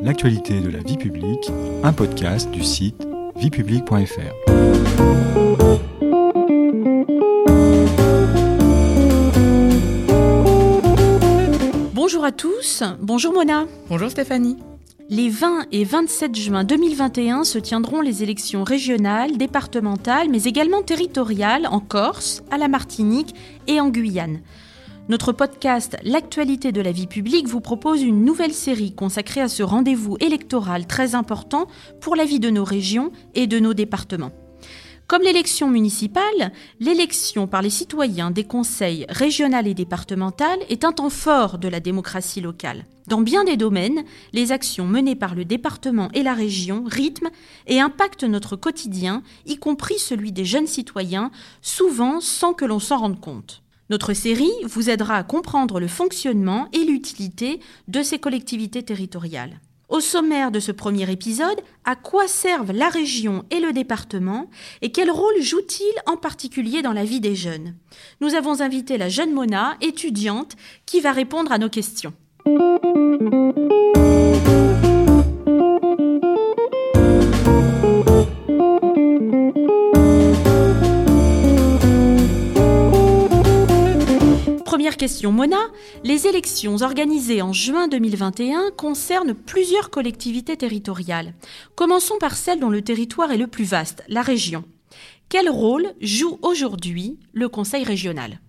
l'actualité de la vie publique, un podcast du site viepublique.fr. Bonjour à tous, bonjour Mona. Bonjour Stéphanie. Les 20 et 27 juin 2021 se tiendront les élections régionales, départementales, mais également territoriales en Corse, à la Martinique et en Guyane. Notre podcast L'actualité de la vie publique vous propose une nouvelle série consacrée à ce rendez-vous électoral très important pour la vie de nos régions et de nos départements. Comme l'élection municipale, l'élection par les citoyens des conseils régionaux et départementaux est un temps fort de la démocratie locale. Dans bien des domaines, les actions menées par le département et la région rythment et impactent notre quotidien, y compris celui des jeunes citoyens, souvent sans que l'on s'en rende compte. Notre série vous aidera à comprendre le fonctionnement et l'utilité de ces collectivités territoriales. Au sommaire de ce premier épisode, à quoi servent la région et le département et quel rôle jouent-ils en particulier dans la vie des jeunes? Nous avons invité la jeune Mona, étudiante, qui va répondre à nos questions. Question, Mona. Les élections organisées en juin 2021 concernent plusieurs collectivités territoriales. Commençons par celle dont le territoire est le plus vaste, la région. Quel rôle joue aujourd'hui le Conseil régional?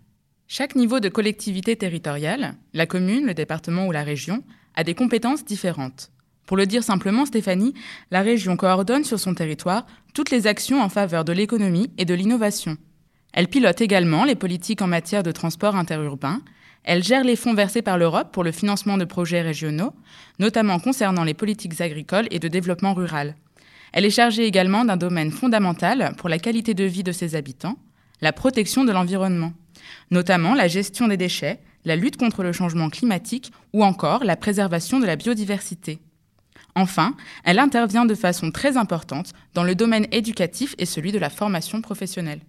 Chaque niveau de collectivité territoriale, la commune, le département ou la région, a des compétences différentes. Pour le dire simplement, Stéphanie, la région coordonne sur son territoire toutes les actions en faveur de l'économie et de l'innovation. Elle pilote également les politiques en matière de transport interurbain. Elle gère les fonds versés par l'Europe pour le financement de projets régionaux, notamment concernant les politiques agricoles et de développement rural. Elle est chargée également d'un domaine fondamental pour la qualité de vie de ses habitants, la protection de l'environnement, notamment la gestion des déchets, la lutte contre le changement climatique ou encore la préservation de la biodiversité. Enfin, elle intervient de façon très importante dans le domaine éducatif et celui de la formation professionnelle.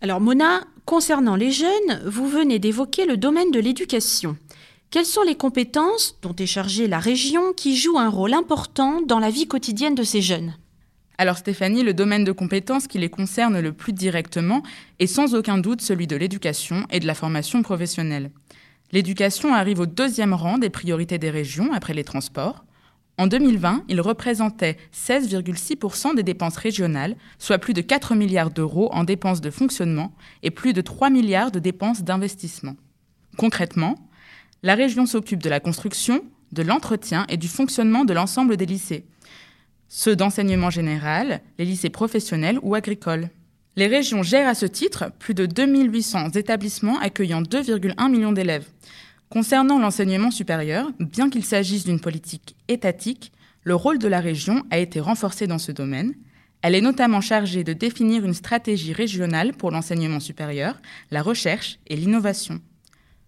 Alors Mona, concernant les jeunes, vous venez d'évoquer le domaine de l'éducation. Quelles sont les compétences dont est chargée la région qui jouent un rôle important dans la vie quotidienne de ces jeunes? Alors Stéphanie, le domaine de compétences qui les concerne le plus directement est sans aucun doute celui de l'éducation et de la formation professionnelle. L'éducation arrive au deuxième rang des priorités des régions après les transports. En 2020, il représentait 16,6% des dépenses régionales, soit plus de 4 milliards d'euros en dépenses de fonctionnement et plus de 3 milliards de dépenses d'investissement. Concrètement, la région s'occupe de la construction, de l'entretien et du fonctionnement de l'ensemble des lycées, ceux d'enseignement général, les lycées professionnels ou agricoles. Les régions gèrent à ce titre plus de 2800 établissements accueillant 2,1 millions d'élèves. Concernant l'enseignement supérieur, bien qu'il s'agisse d'une politique étatique, le rôle de la région a été renforcé dans ce domaine. Elle est notamment chargée de définir une stratégie régionale pour l'enseignement supérieur, la recherche et l'innovation.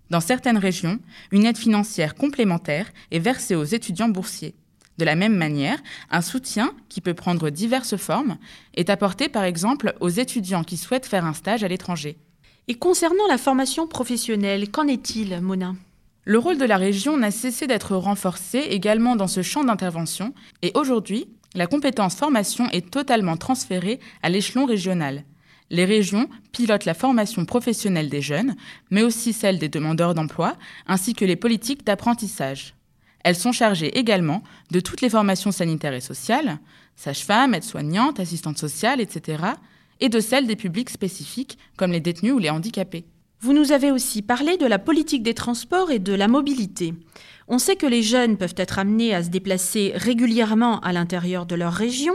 Dans certaines régions, une aide financière complémentaire est versée aux étudiants boursiers. De la même manière, un soutien, qui peut prendre diverses formes, est apporté par exemple aux étudiants qui souhaitent faire un stage à l'étranger. Et concernant la formation professionnelle, qu'en est-il, Mona? Le rôle de la région n'a cessé d'être renforcé également dans ce champ d'intervention et aujourd'hui, la compétence formation est totalement transférée à l'échelon régional. Les régions pilotent la formation professionnelle des jeunes, mais aussi celle des demandeurs d'emploi, ainsi que les politiques d'apprentissage. Elles sont chargées également de toutes les formations sanitaires et sociales, sages-femmes, aides-soignantes, assistantes sociales, etc., et de celles des publics spécifiques, comme les détenus ou les handicapés. Vous nous avez aussi parlé de la politique des transports et de la mobilité. On sait que les jeunes peuvent être amenés à se déplacer régulièrement à l'intérieur de leur région.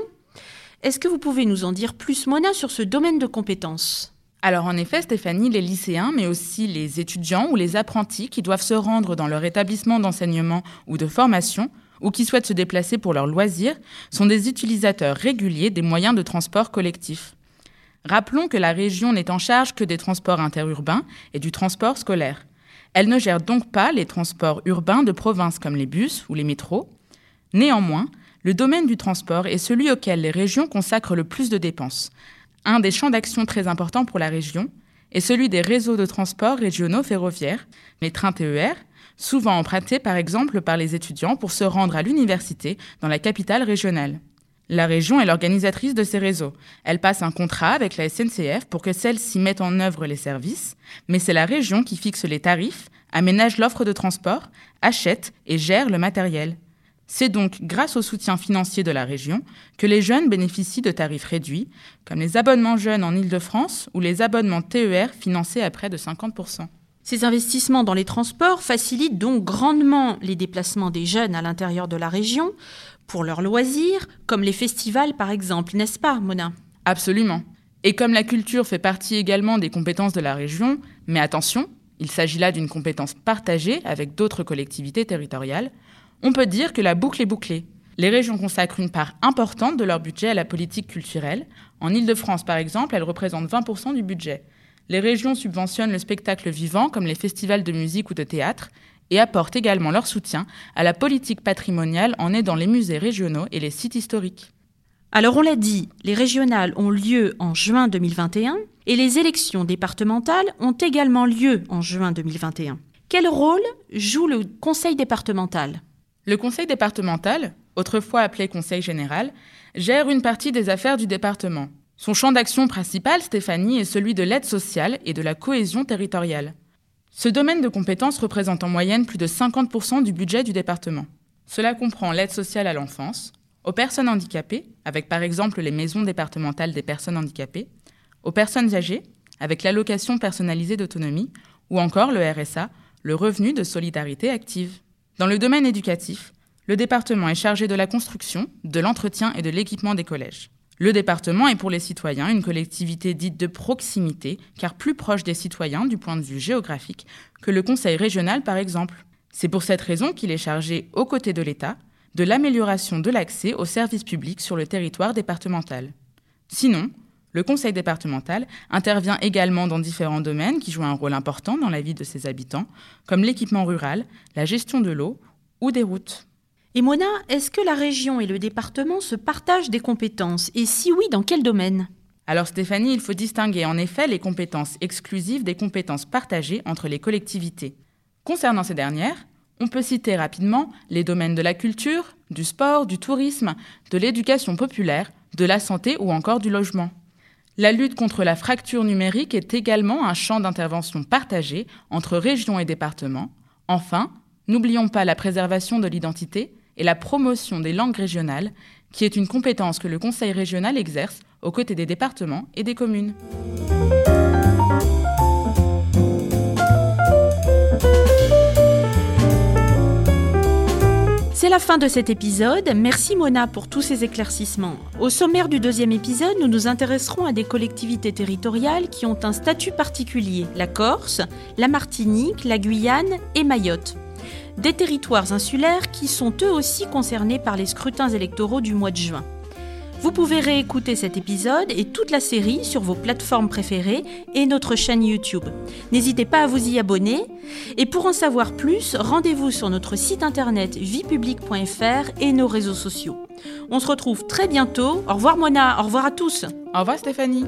Est-ce que vous pouvez nous en dire plus, Mona, sur ce domaine de compétences? Alors en effet, Stéphanie, les lycéens, mais aussi les étudiants ou les apprentis qui doivent se rendre dans leur établissement d'enseignement ou de formation, ou qui souhaitent se déplacer pour leurs loisirs, sont des utilisateurs réguliers des moyens de transport collectif. Rappelons que la région n'est en charge que des transports interurbains et du transport scolaire. Elle ne gère donc pas les transports urbains de province comme les bus ou les métros. Néanmoins, le domaine du transport est celui auquel les régions consacrent le plus de dépenses. Un des champs d'action très importants pour la région est celui des réseaux de transport régionaux ferroviaires, les trains TER, souvent empruntés par exemple par les étudiants pour se rendre à l'université dans la capitale régionale. La région est l'organisatrice de ces réseaux. Elle passe un contrat avec la SNCF pour que celle-ci mette en œuvre les services, mais c'est la région qui fixe les tarifs, aménage l'offre de transport, achète et gère le matériel. C'est donc grâce au soutien financier de la région que les jeunes bénéficient de tarifs réduits, comme les abonnements jeunes en Île-de-France ou les abonnements TER financés à près de 50%. Ces investissements dans les transports facilitent donc grandement les déplacements des jeunes à l'intérieur de la région, pour leurs loisirs, comme les festivals par exemple, n'est-ce pas, Mona Absolument. Et comme la culture fait partie également des compétences de la région, mais attention, il s'agit là d'une compétence partagée avec d'autres collectivités territoriales, on peut dire que la boucle est bouclée. Les régions consacrent une part importante de leur budget à la politique culturelle. En Île-de-France, par exemple, elles représentent 20% du budget. Les régions subventionnent le spectacle vivant, comme les festivals de musique ou de théâtre, et apportent également leur soutien à la politique patrimoniale en aidant les musées régionaux et les sites historiques. Alors on l'a dit, les régionales ont lieu en juin 2021 et les élections départementales ont également lieu en juin 2021. Quel rôle joue le conseil départemental? Le conseil départemental, autrefois appelé conseil général, gère une partie des affaires du département. Son champ d'action principal, Stéphanie, est celui de l'aide sociale et de la cohésion territoriale. Ce domaine de compétences représente en moyenne plus de 50% du budget du département. Cela comprend l'aide sociale à l'enfance, aux personnes handicapées, avec par exemple les maisons départementales des personnes handicapées, aux personnes âgées, avec l'allocation personnalisée d'autonomie, ou encore le RSA, le revenu de solidarité active. Dans le domaine éducatif, le département est chargé de la construction, de l'entretien et de l'équipement des collèges. Le département est pour les citoyens une collectivité dite de proximité, car plus proche des citoyens du point de vue géographique que le conseil régional par exemple. C'est pour cette raison qu'il est chargé, aux côtés de l'État, de l'amélioration de l'accès aux services publics sur le territoire départemental. Sinon, le conseil départemental intervient également dans différents domaines qui jouent un rôle important dans la vie de ses habitants, comme l'équipement rural, la gestion de l'eau ou des routes. Et Mona, est-ce que la région et le département se partagent des compétences? Et si oui, dans quel domaine? Alors Stéphanie, il faut distinguer en effet les compétences exclusives des compétences partagées entre les collectivités. Concernant ces dernières, on peut citer rapidement les domaines de la culture, du sport, du tourisme, de l'éducation populaire, de la santé ou encore du logement. La lutte contre la fracture numérique est également un champ d'intervention partagé entre régions et départements. Enfin, n'oublions pas la préservation de l'identité et la promotion des langues régionales, qui est une compétence que le Conseil régional exerce aux côtés des départements et des communes. C'est la fin de cet épisode. Merci Mona pour tous ces éclaircissements. Au sommaire du deuxième épisode, nous nous intéresserons à des collectivités territoriales qui ont un statut particulier, la Corse, la Martinique, la Guyane et Mayotte des territoires insulaires qui sont eux aussi concernés par les scrutins électoraux du mois de juin. Vous pouvez réécouter cet épisode et toute la série sur vos plateformes préférées et notre chaîne YouTube. N'hésitez pas à vous y abonner. Et pour en savoir plus, rendez-vous sur notre site internet viepublic.fr et nos réseaux sociaux. On se retrouve très bientôt. Au revoir Mona, au revoir à tous. Au revoir Stéphanie.